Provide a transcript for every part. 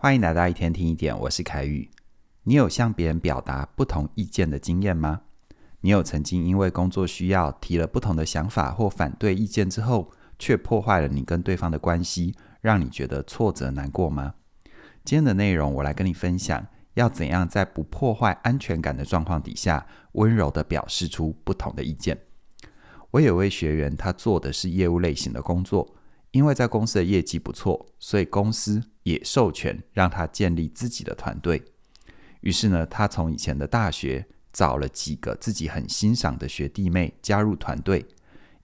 欢迎来到一天听一点，我是凯宇。你有向别人表达不同意见的经验吗？你有曾经因为工作需要提了不同的想法或反对意见之后，却破坏了你跟对方的关系，让你觉得挫折难过吗？今天的内容，我来跟你分享，要怎样在不破坏安全感的状况底下，温柔地表示出不同的意见。我有位学员，他做的是业务类型的工作。因为在公司的业绩不错，所以公司也授权让他建立自己的团队。于是呢，他从以前的大学找了几个自己很欣赏的学弟妹加入团队。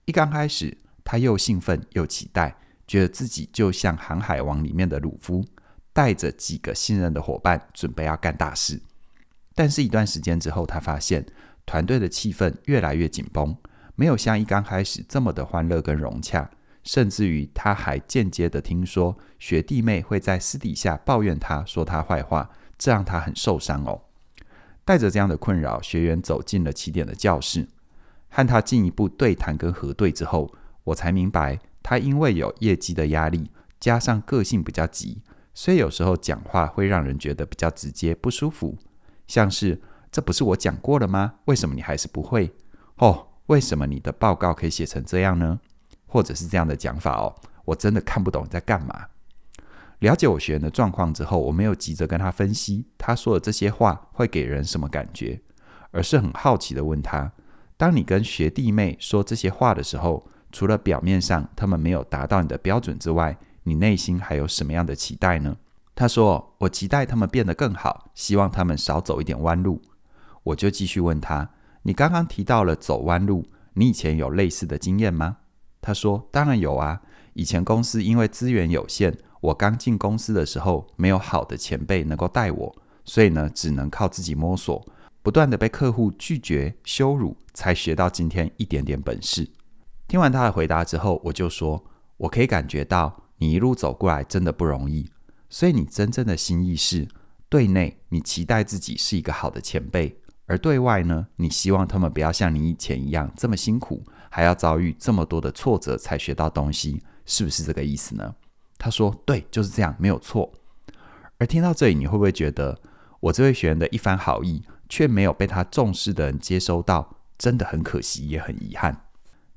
一刚开始，他又兴奋又期待，觉得自己就像《航海王》里面的鲁夫，带着几个信任的伙伴，准备要干大事。但是，一段时间之后，他发现团队的气氛越来越紧绷，没有像一刚开始这么的欢乐跟融洽。甚至于，他还间接的听说学弟妹会在私底下抱怨他，说他坏话，这让他很受伤哦。带着这样的困扰，学员走进了起点的教室，和他进一步对谈跟核对之后，我才明白，他因为有业绩的压力，加上个性比较急，所以有时候讲话会让人觉得比较直接不舒服，像是“这不是我讲过了吗？为什么你还是不会？哦，为什么你的报告可以写成这样呢？”或者是这样的讲法哦，我真的看不懂你在干嘛。了解我学员的状况之后，我没有急着跟他分析他说的这些话会给人什么感觉，而是很好奇的问他：当你跟学弟妹说这些话的时候，除了表面上他们没有达到你的标准之外，你内心还有什么样的期待呢？他说：我期待他们变得更好，希望他们少走一点弯路。我就继续问他：你刚刚提到了走弯路，你以前有类似的经验吗？他说：“当然有啊，以前公司因为资源有限，我刚进公司的时候没有好的前辈能够带我，所以呢，只能靠自己摸索，不断的被客户拒绝、羞辱，才学到今天一点点本事。”听完他的回答之后，我就说：“我可以感觉到你一路走过来真的不容易，所以你真正的心意是，对内你期待自己是一个好的前辈。”而对外呢，你希望他们不要像你以前一样这么辛苦，还要遭遇这么多的挫折才学到东西，是不是这个意思呢？他说：“对，就是这样，没有错。”而听到这里，你会不会觉得我这位学员的一番好意，却没有被他重视的人接收到，真的很可惜，也很遗憾。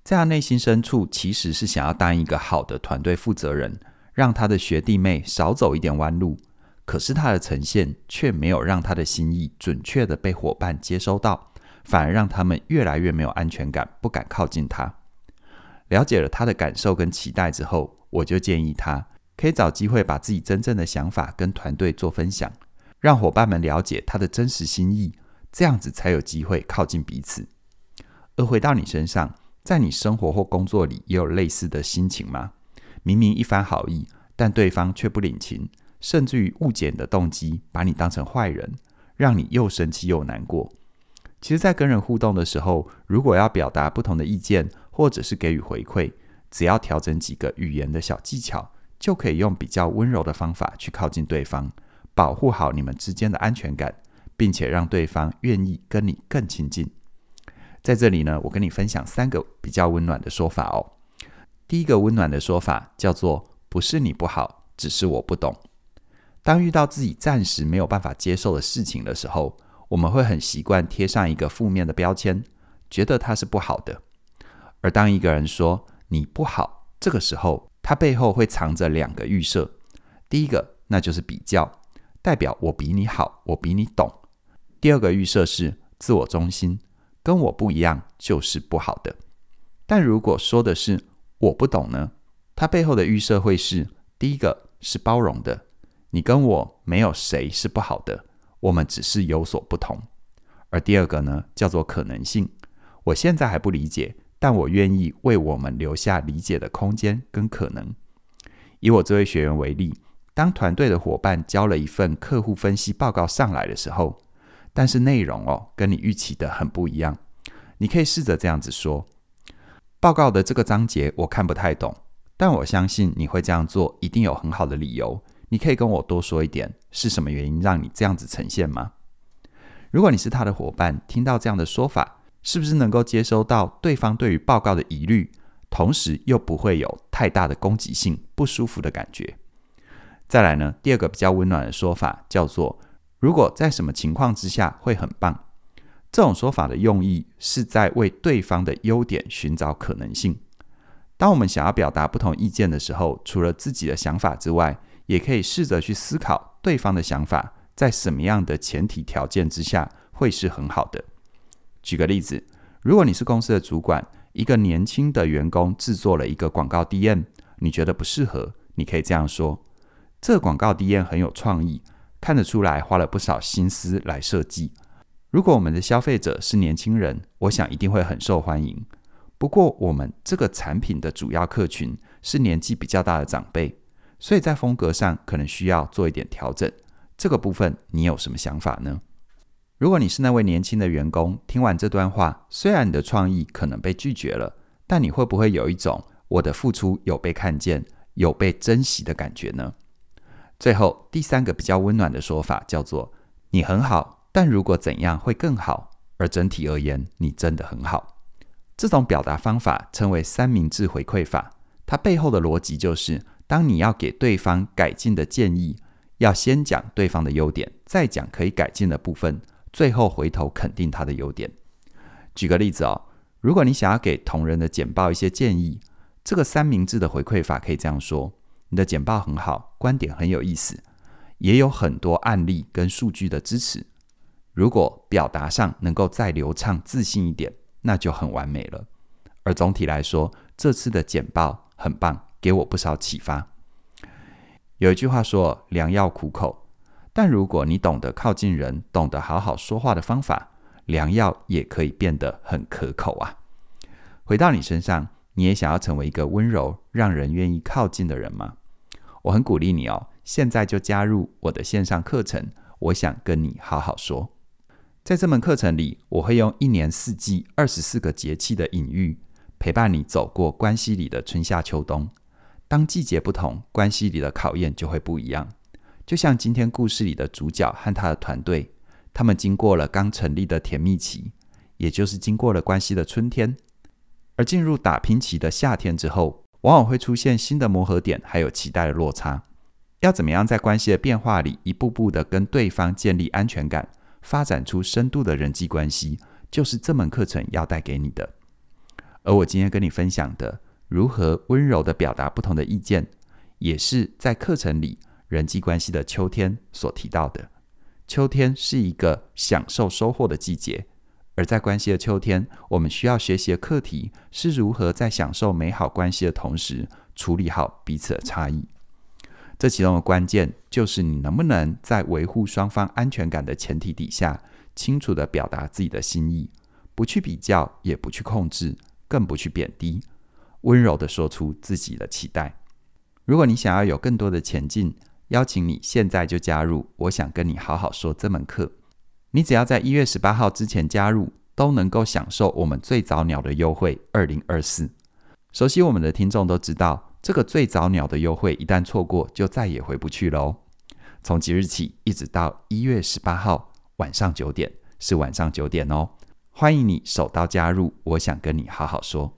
在他内心深处，其实是想要当一个好的团队负责人，让他的学弟妹少走一点弯路。可是他的呈现却没有让他的心意准确地被伙伴接收到，反而让他们越来越没有安全感，不敢靠近他。了解了他的感受跟期待之后，我就建议他可以找机会把自己真正的想法跟团队做分享，让伙伴们了解他的真实心意，这样子才有机会靠近彼此。而回到你身上，在你生活或工作里也有类似的心情吗？明明一番好意，但对方却不领情。甚至于误解你的动机，把你当成坏人，让你又生气又难过。其实，在跟人互动的时候，如果要表达不同的意见，或者是给予回馈，只要调整几个语言的小技巧，就可以用比较温柔的方法去靠近对方，保护好你们之间的安全感，并且让对方愿意跟你更亲近。在这里呢，我跟你分享三个比较温暖的说法哦。第一个温暖的说法叫做“不是你不好，只是我不懂”。当遇到自己暂时没有办法接受的事情的时候，我们会很习惯贴上一个负面的标签，觉得它是不好的。而当一个人说你不好，这个时候他背后会藏着两个预设。第一个，那就是比较，代表我比你好，我比你懂。第二个预设是自我中心，跟我不一样就是不好的。但如果说的是我不懂呢？他背后的预设会是第一个是包容的。你跟我没有谁是不好的，我们只是有所不同。而第二个呢，叫做可能性。我现在还不理解，但我愿意为我们留下理解的空间跟可能。以我这位学员为例，当团队的伙伴交了一份客户分析报告上来的时候，但是内容哦跟你预期的很不一样，你可以试着这样子说：报告的这个章节我看不太懂，但我相信你会这样做，一定有很好的理由。你可以跟我多说一点，是什么原因让你这样子呈现吗？如果你是他的伙伴，听到这样的说法，是不是能够接收到对方对于报告的疑虑，同时又不会有太大的攻击性、不舒服的感觉？再来呢，第二个比较温暖的说法叫做：如果在什么情况之下会很棒。这种说法的用意是在为对方的优点寻找可能性。当我们想要表达不同意见的时候，除了自己的想法之外，也可以试着去思考对方的想法在什么样的前提条件之下会是很好的。举个例子，如果你是公司的主管，一个年轻的员工制作了一个广告 DM，你觉得不适合，你可以这样说：这个广告 DM 很有创意，看得出来花了不少心思来设计。如果我们的消费者是年轻人，我想一定会很受欢迎。不过，我们这个产品的主要客群是年纪比较大的长辈，所以在风格上可能需要做一点调整。这个部分你有什么想法呢？如果你是那位年轻的员工，听完这段话，虽然你的创意可能被拒绝了，但你会不会有一种我的付出有被看见、有被珍惜的感觉呢？最后，第三个比较温暖的说法叫做“你很好”。但如果怎样会更好？而整体而言，你真的很好。这种表达方法称为三明治回馈法。它背后的逻辑就是：当你要给对方改进的建议，要先讲对方的优点，再讲可以改进的部分，最后回头肯定他的优点。举个例子哦，如果你想要给同仁的简报一些建议，这个三明治的回馈法可以这样说：你的简报很好，观点很有意思，也有很多案例跟数据的支持。如果表达上能够再流畅、自信一点，那就很完美了。而总体来说，这次的简报很棒，给我不少启发。有一句话说：“良药苦口。”但如果你懂得靠近人，懂得好好说话的方法，良药也可以变得很可口啊。回到你身上，你也想要成为一个温柔、让人愿意靠近的人吗？我很鼓励你哦，现在就加入我的线上课程。我想跟你好好说。在这门课程里，我会用一年四季、二十四个节气的隐喻，陪伴你走过关系里的春夏秋冬。当季节不同，关系里的考验就会不一样。就像今天故事里的主角和他的团队，他们经过了刚成立的甜蜜期，也就是经过了关系的春天，而进入打拼期的夏天之后，往往会出现新的磨合点，还有期待的落差。要怎么样在关系的变化里，一步步的跟对方建立安全感？发展出深度的人际关系，就是这门课程要带给你的。而我今天跟你分享的，如何温柔地表达不同的意见，也是在课程里人际关系的秋天所提到的。秋天是一个享受收获的季节，而在关系的秋天，我们需要学习的课题是如何在享受美好关系的同时，处理好彼此的差异。这其中的关键就是你能不能在维护双方安全感的前提底下，清楚地表达自己的心意，不去比较，也不去控制，更不去贬低，温柔的说出自己的期待。如果你想要有更多的前进，邀请你现在就加入。我想跟你好好说这门课。你只要在一月十八号之前加入，都能够享受我们最早鸟的优惠二零二四。熟悉我们的听众都知道。这个最早鸟的优惠一旦错过，就再也回不去了哦。从即日起一直到一月十八号晚上九点，是晚上九点哦。欢迎你手刀加入，我想跟你好好说。